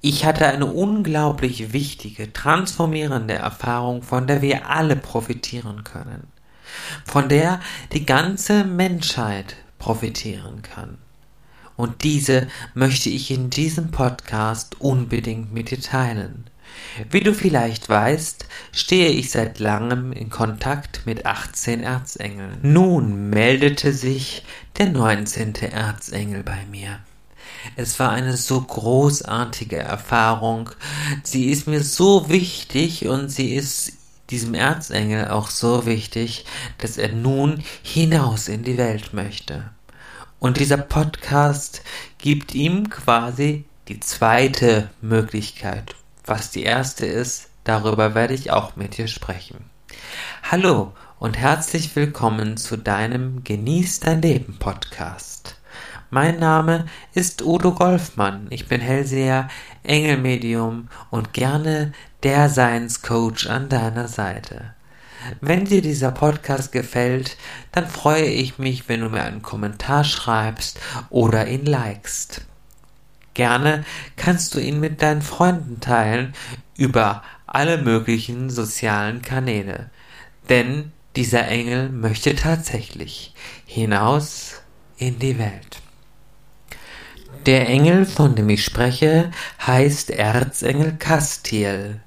Ich hatte eine unglaublich wichtige, transformierende Erfahrung, von der wir alle profitieren können. Von der die ganze Menschheit profitieren kann. Und diese möchte ich in diesem Podcast unbedingt mit dir teilen. Wie du vielleicht weißt, stehe ich seit langem in Kontakt mit 18 Erzengeln. Nun meldete sich der 19. Erzengel bei mir. Es war eine so großartige Erfahrung. Sie ist mir so wichtig und sie ist diesem Erzengel auch so wichtig, dass er nun hinaus in die Welt möchte. Und dieser Podcast gibt ihm quasi die zweite Möglichkeit. Was die erste ist, darüber werde ich auch mit dir sprechen. Hallo und herzlich willkommen zu deinem Genieß dein Leben Podcast. Mein Name ist Udo Golfmann. Ich bin Hellseher, Engelmedium und gerne der Science-Coach an deiner Seite. Wenn dir dieser Podcast gefällt, dann freue ich mich, wenn du mir einen Kommentar schreibst oder ihn likest. Gerne kannst du ihn mit deinen Freunden teilen über alle möglichen sozialen Kanäle. Denn dieser Engel möchte tatsächlich hinaus in die Welt. Der Engel, von dem ich spreche, heißt Erzengel Castiel.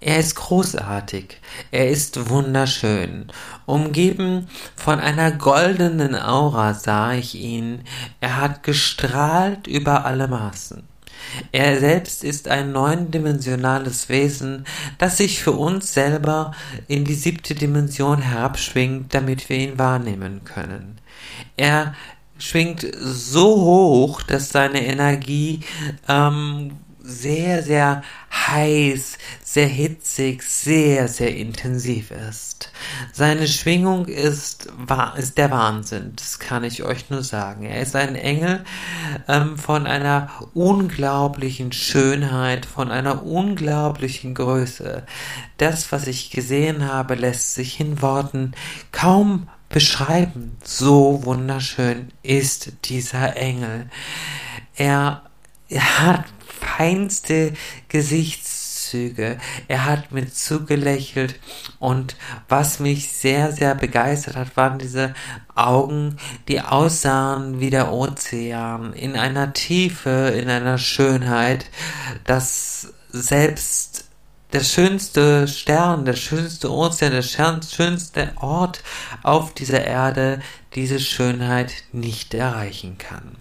Er ist großartig, er ist wunderschön. Umgeben von einer goldenen Aura sah ich ihn, er hat gestrahlt über alle Maßen. Er selbst ist ein neundimensionales Wesen, das sich für uns selber in die siebte Dimension herabschwingt, damit wir ihn wahrnehmen können. Er schwingt so hoch, dass seine Energie ähm, sehr, sehr heiß, sehr hitzig, sehr, sehr intensiv ist. Seine Schwingung ist, ist der Wahnsinn, das kann ich euch nur sagen. Er ist ein Engel ähm, von einer unglaublichen Schönheit, von einer unglaublichen Größe. Das, was ich gesehen habe, lässt sich in Worten kaum beschreiben. So wunderschön ist dieser Engel. Er, er hat feinste Gesichtszüge. Er hat mir zugelächelt und was mich sehr, sehr begeistert hat, waren diese Augen, die aussahen wie der Ozean, in einer Tiefe, in einer Schönheit, dass selbst der schönste Stern, der schönste Ozean, der schönste Ort auf dieser Erde diese Schönheit nicht erreichen kann.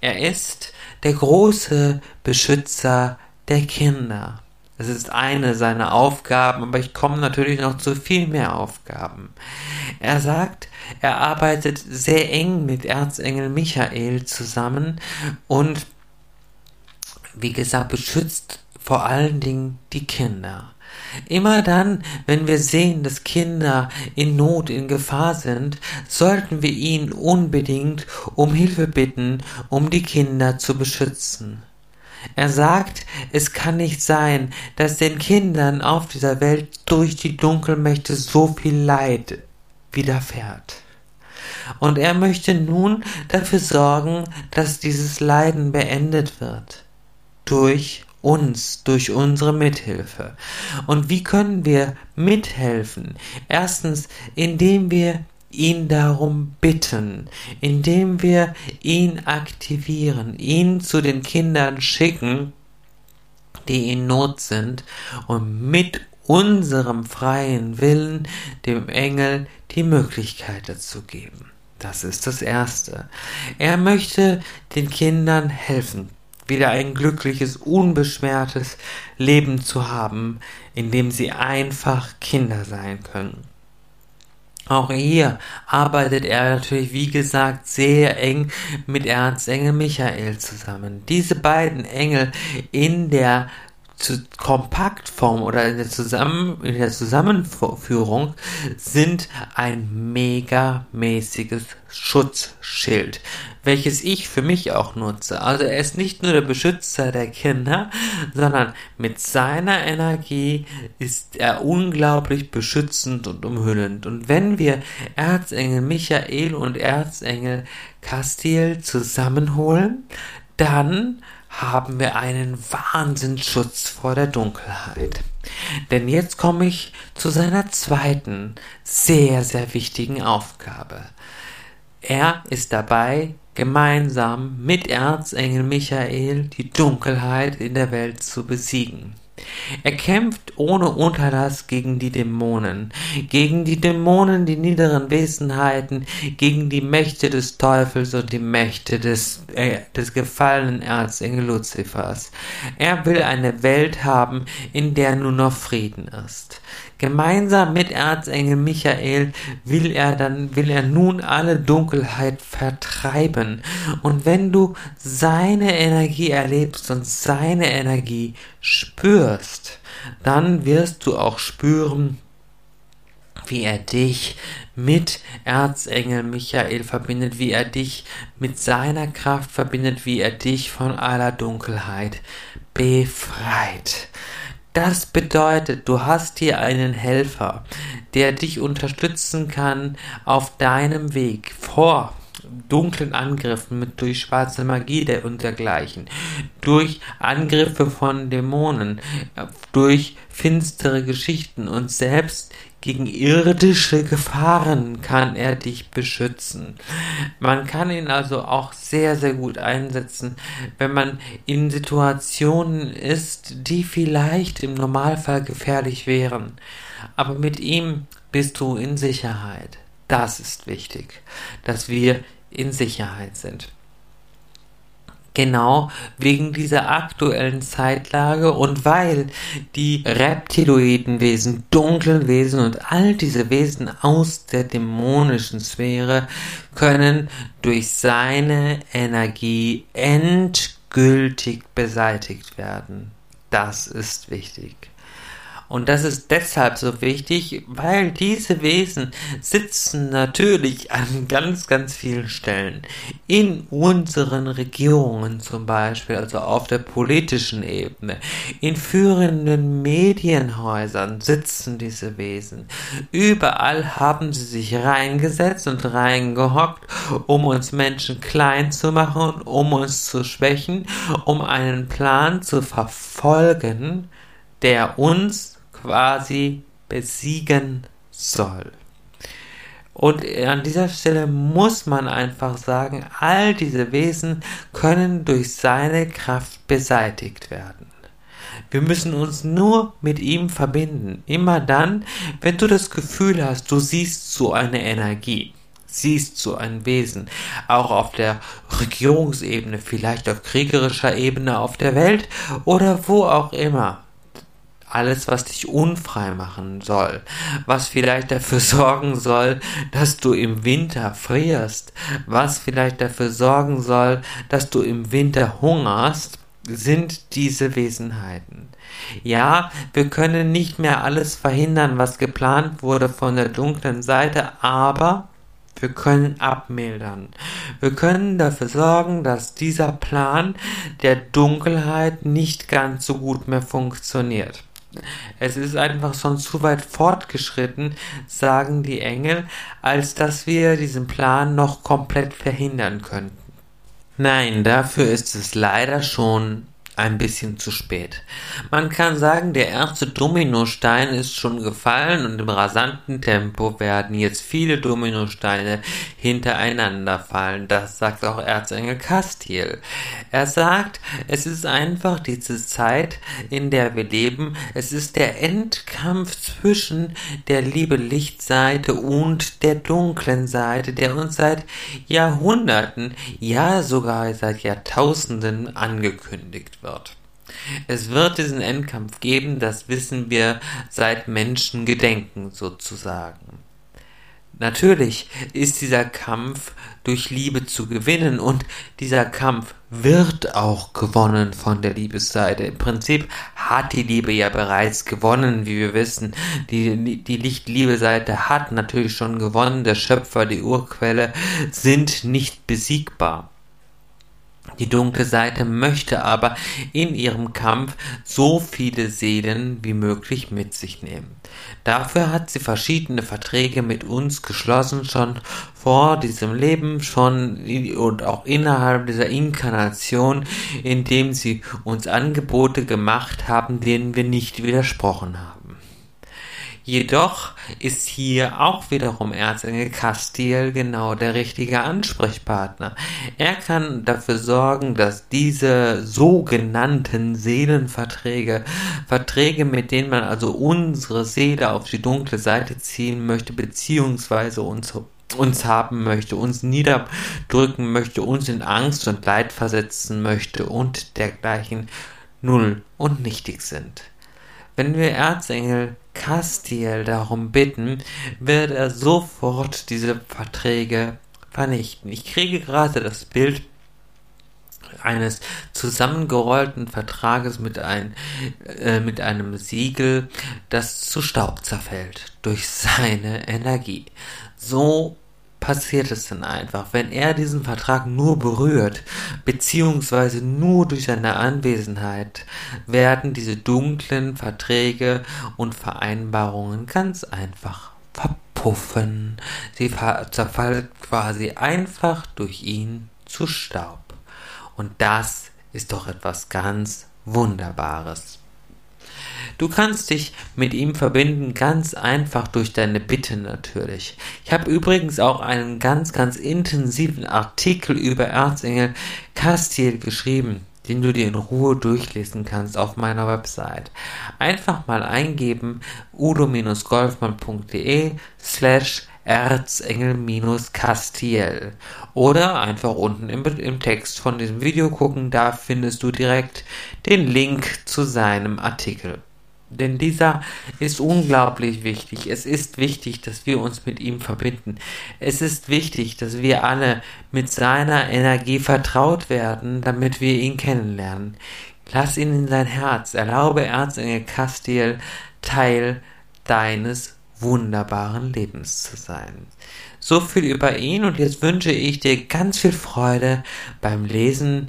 Er ist der große Beschützer der Kinder. Das ist eine seiner Aufgaben, aber ich komme natürlich noch zu viel mehr Aufgaben. Er sagt, er arbeitet sehr eng mit Erzengel Michael zusammen und wie gesagt, beschützt vor allen Dingen die Kinder. Immer dann, wenn wir sehen, dass Kinder in Not, in Gefahr sind, sollten wir ihn unbedingt um Hilfe bitten, um die Kinder zu beschützen. Er sagt, es kann nicht sein, dass den Kindern auf dieser Welt durch die Dunkelmächte so viel Leid widerfährt. Und er möchte nun dafür sorgen, dass dieses Leiden beendet wird. Durch uns durch unsere Mithilfe. Und wie können wir mithelfen? Erstens, indem wir ihn darum bitten, indem wir ihn aktivieren, ihn zu den Kindern schicken, die in Not sind und mit unserem freien Willen dem Engel die Möglichkeit dazu geben. Das ist das Erste. Er möchte den Kindern helfen wieder ein glückliches, unbeschwertes Leben zu haben, in dem sie einfach Kinder sein können. Auch hier arbeitet er natürlich, wie gesagt, sehr eng mit Erzengel Michael zusammen. Diese beiden Engel in der Kompaktform oder in der, Zusammen in der Zusammenführung sind ein megamäßiges Schutzschild, welches ich für mich auch nutze. Also er ist nicht nur der Beschützer der Kinder, sondern mit seiner Energie ist er unglaublich beschützend und umhüllend. Und wenn wir Erzengel Michael und Erzengel Castiel zusammenholen, dann haben wir einen Wahnsinnsschutz vor der Dunkelheit. Denn jetzt komme ich zu seiner zweiten, sehr, sehr wichtigen Aufgabe. Er ist dabei, gemeinsam mit Erzengel Michael die Dunkelheit in der Welt zu besiegen. Er kämpft ohne Unterlass gegen die Dämonen, gegen die Dämonen, die niederen Wesenheiten, gegen die Mächte des Teufels und die Mächte des, äh, des gefallenen Erzengel Luzifers. Er will eine Welt haben, in der nur noch Frieden ist. Gemeinsam mit Erzengel Michael will er dann, will er nun alle Dunkelheit vertreiben. Und wenn du seine Energie erlebst und seine Energie spürst, dann wirst du auch spüren, wie er dich mit Erzengel Michael verbindet, wie er dich mit seiner Kraft verbindet, wie er dich von aller Dunkelheit befreit. Das bedeutet, du hast hier einen Helfer, der dich unterstützen kann auf deinem Weg vor dunklen Angriffen mit durch schwarze Magie und dergleichen, durch Angriffe von Dämonen, durch finstere Geschichten und selbst gegen irdische Gefahren kann er dich beschützen. Man kann ihn also auch sehr, sehr gut einsetzen, wenn man in Situationen ist, die vielleicht im Normalfall gefährlich wären. Aber mit ihm bist du in Sicherheit. Das ist wichtig, dass wir in Sicherheit sind genau wegen dieser aktuellen Zeitlage und weil die reptiloiden Wesen, dunklen Wesen und all diese Wesen aus der dämonischen Sphäre können durch seine Energie endgültig beseitigt werden. Das ist wichtig. Und das ist deshalb so wichtig, weil diese Wesen sitzen natürlich an ganz, ganz vielen Stellen. In unseren Regierungen zum Beispiel, also auf der politischen Ebene. In führenden Medienhäusern sitzen diese Wesen. Überall haben sie sich reingesetzt und reingehockt, um uns Menschen klein zu machen, um uns zu schwächen, um einen Plan zu verfolgen, der uns quasi besiegen soll. Und an dieser Stelle muss man einfach sagen, all diese Wesen können durch seine Kraft beseitigt werden. Wir müssen uns nur mit ihm verbinden. Immer dann, wenn du das Gefühl hast, du siehst so eine Energie, siehst so ein Wesen, auch auf der Regierungsebene, vielleicht auf kriegerischer Ebene auf der Welt oder wo auch immer alles, was dich unfrei machen soll, was vielleicht dafür sorgen soll, dass du im Winter frierst, was vielleicht dafür sorgen soll, dass du im Winter hungerst, sind diese Wesenheiten. Ja, wir können nicht mehr alles verhindern, was geplant wurde von der dunklen Seite, aber wir können abmildern. Wir können dafür sorgen, dass dieser Plan der Dunkelheit nicht ganz so gut mehr funktioniert. Es ist einfach schon zu weit fortgeschritten, sagen die Engel, als dass wir diesen Plan noch komplett verhindern könnten. Nein, dafür ist es leider schon ein bisschen zu spät. Man kann sagen, der erste Dominostein ist schon gefallen und im rasanten Tempo werden jetzt viele Dominosteine hintereinander fallen. Das sagt auch Erzengel Castiel. Er sagt, es ist einfach diese Zeit, in der wir leben. Es ist der Endkampf zwischen der liebe Lichtseite und der dunklen Seite, der uns seit Jahrhunderten, ja sogar seit Jahrtausenden angekündigt wird wird. Es wird diesen Endkampf geben, das wissen wir seit Menschengedenken sozusagen. Natürlich ist dieser Kampf durch Liebe zu gewinnen und dieser Kampf wird auch gewonnen von der Liebesseite. Im Prinzip hat die Liebe ja bereits gewonnen, wie wir wissen. Die, die Licht-Liebe-Seite hat natürlich schon gewonnen. Der Schöpfer, die Urquelle sind nicht besiegbar. Die dunkle Seite möchte aber in ihrem Kampf so viele Seelen wie möglich mit sich nehmen. Dafür hat sie verschiedene Verträge mit uns geschlossen, schon vor diesem Leben, schon und auch innerhalb dieser Inkarnation, indem sie uns Angebote gemacht haben, denen wir nicht widersprochen haben. Jedoch ist hier auch wiederum Erzengel Castiel genau der richtige Ansprechpartner. Er kann dafür sorgen, dass diese sogenannten Seelenverträge, Verträge, mit denen man also unsere Seele auf die dunkle Seite ziehen möchte, beziehungsweise uns uns haben möchte, uns niederdrücken möchte, uns in Angst und Leid versetzen möchte und dergleichen null und nichtig sind. Wenn wir Erzengel Castiel darum bitten, wird er sofort diese Verträge vernichten. Ich kriege gerade das Bild eines zusammengerollten Vertrages mit, ein, äh, mit einem Siegel, das zu Staub zerfällt durch seine Energie. So passiert es dann einfach, wenn er diesen Vertrag nur berührt, beziehungsweise nur durch seine Anwesenheit, werden diese dunklen Verträge und Vereinbarungen ganz einfach verpuffen. Sie zerfallen quasi einfach durch ihn zu Staub. Und das ist doch etwas ganz Wunderbares. Du kannst dich mit ihm verbinden, ganz einfach durch deine Bitte natürlich. Ich habe übrigens auch einen ganz, ganz intensiven Artikel über Erzengel Castiel geschrieben, den du dir in Ruhe durchlesen kannst auf meiner Website. Einfach mal eingeben udo-golfmann.de slash Erzengel-Castiel. Oder einfach unten im, im, Text von diesem Video gucken, da findest du direkt den Link zu seinem Artikel. Denn dieser ist unglaublich wichtig. Es ist wichtig, dass wir uns mit ihm verbinden. Es ist wichtig, dass wir alle mit seiner Energie vertraut werden, damit wir ihn kennenlernen. Lass ihn in sein Herz. Erlaube Erzengel Castiel Teil deines wunderbaren Lebens zu sein. So viel über ihn und jetzt wünsche ich dir ganz viel Freude beim Lesen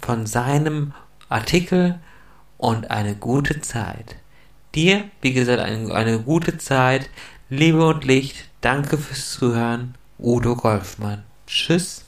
von seinem Artikel und eine gute Zeit. Dir, wie gesagt, eine, eine gute Zeit. Liebe und Licht. Danke fürs Zuhören. Udo Golfmann. Tschüss.